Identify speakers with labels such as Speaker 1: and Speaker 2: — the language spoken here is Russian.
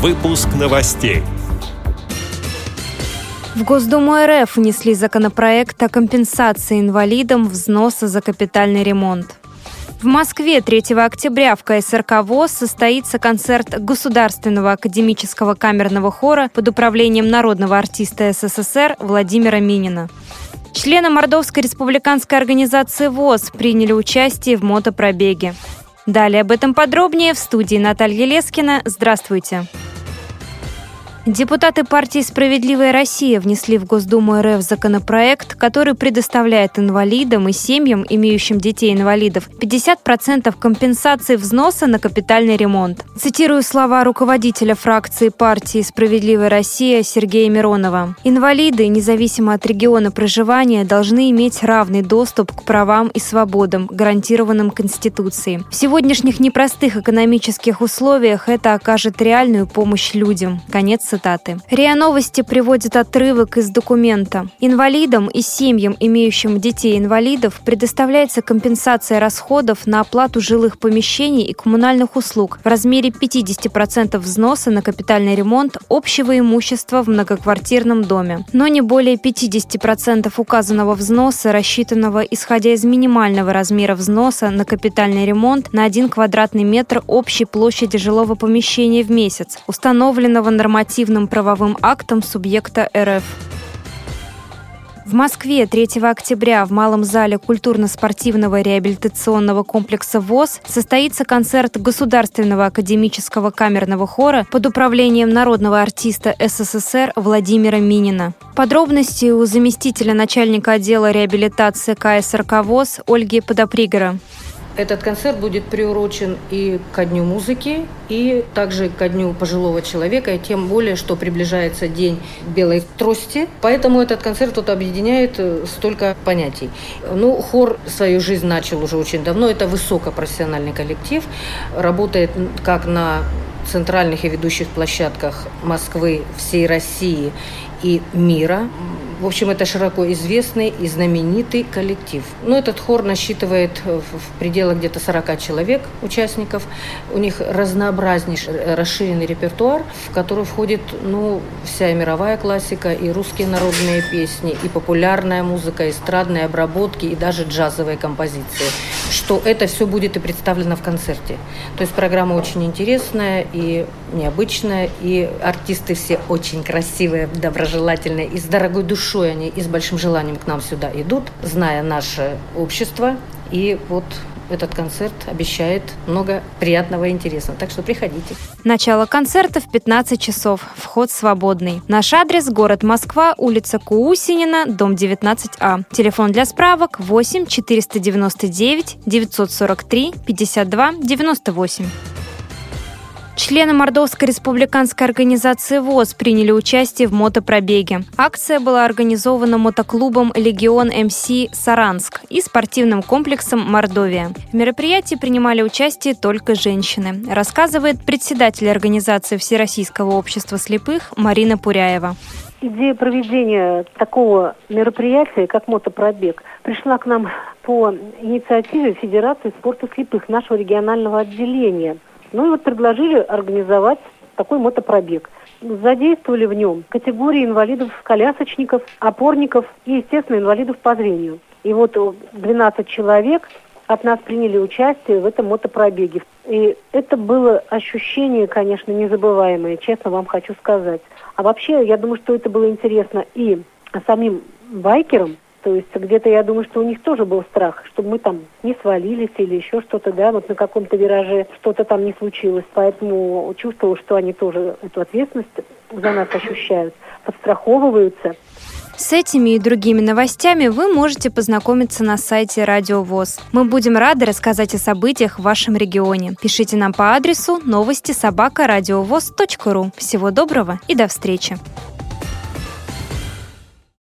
Speaker 1: Выпуск новостей.
Speaker 2: В Госдуму РФ внесли законопроект о компенсации инвалидам взноса за капитальный ремонт. В Москве 3 октября в КСРК ВОЗ состоится концерт Государственного академического камерного хора под управлением народного артиста СССР Владимира Минина. Члены Мордовской республиканской организации ВОЗ приняли участие в мотопробеге. Далее об этом подробнее в студии Наталья Лескина. Здравствуйте. Депутаты партии «Справедливая Россия» внесли в Госдуму РФ законопроект, который предоставляет инвалидам и семьям, имеющим детей-инвалидов, 50% компенсации взноса на капитальный ремонт. Цитирую слова руководителя фракции партии «Справедливая Россия» Сергея Миронова. «Инвалиды, независимо от региона проживания, должны иметь равный доступ к правам и свободам, гарантированным Конституцией. В сегодняшних непростых экономических условиях это окажет реальную помощь людям». Конец цитаты. РИА Новости приводит отрывок из документа. Инвалидам и семьям, имеющим детей-инвалидов, предоставляется компенсация расходов на оплату жилых помещений и коммунальных услуг в размере 50% взноса на капитальный ремонт общего имущества в многоквартирном доме, но не более 50% указанного взноса, рассчитанного исходя из минимального размера взноса на капитальный ремонт на 1 квадратный метр общей площади жилого помещения в месяц, установленного нормативом нормативным правовым актом субъекта РФ. В Москве 3 октября в Малом зале культурно-спортивного реабилитационного комплекса ВОЗ состоится концерт Государственного академического камерного хора под управлением народного артиста СССР Владимира Минина. Подробности у заместителя начальника отдела реабилитации КСРК ВОЗ Ольги Подопригора.
Speaker 3: Этот концерт будет приурочен и ко Дню музыки, и также ко Дню пожилого человека, и тем более, что приближается День белой трости. Поэтому этот концерт тут объединяет э, столько понятий. Ну, хор свою жизнь начал уже очень давно. Это высокопрофессиональный коллектив. Работает как на центральных и ведущих площадках Москвы, всей России и мира. В общем, это широко известный и знаменитый коллектив. Но этот хор насчитывает в пределах где-то 40 человек, участников. У них разнообразнейший, расширенный репертуар, в который входит ну, вся мировая классика, и русские народные песни, и популярная музыка, эстрадные обработки, и даже джазовые композиции. Что это все будет и представлено в концерте. То есть программа очень интересная и необычная, и артисты все очень красивые, доброжелательные и с дорогой душой они и с большим желанием к нам сюда идут, зная наше общество. И вот этот концерт обещает много приятного и интересного. Так что приходите.
Speaker 2: Начало концерта в 15 часов. Вход свободный. Наш адрес – город Москва, улица Куусинина, дом 19А. Телефон для справок 8 499 943 52 98. Члены Мордовской республиканской организации ВОЗ приняли участие в мотопробеге. Акция была организована мотоклубом «Легион МС Саранск» и спортивным комплексом «Мордовия». В мероприятии принимали участие только женщины, рассказывает председатель организации Всероссийского общества слепых Марина Пуряева.
Speaker 4: Идея проведения такого мероприятия, как мотопробег, пришла к нам по инициативе Федерации спорта слепых нашего регионального отделения – ну и вот предложили организовать такой мотопробег. Задействовали в нем категории инвалидов-колясочников, опорников и, естественно, инвалидов по зрению. И вот 12 человек от нас приняли участие в этом мотопробеге. И это было ощущение, конечно, незабываемое, честно вам хочу сказать. А вообще, я думаю, что это было интересно и самим байкерам, то есть где-то я думаю, что у них тоже был страх, чтобы мы там не свалились или еще что-то, да, вот на каком-то вираже что-то там не случилось. Поэтому чувствовал, что они тоже эту ответственность за нас ощущают, подстраховываются.
Speaker 2: С этими и другими новостями вы можете познакомиться на сайте Радио ВОЗ. Мы будем рады рассказать о событиях в вашем регионе. Пишите нам по адресу новости собака ру. Всего доброго и до встречи!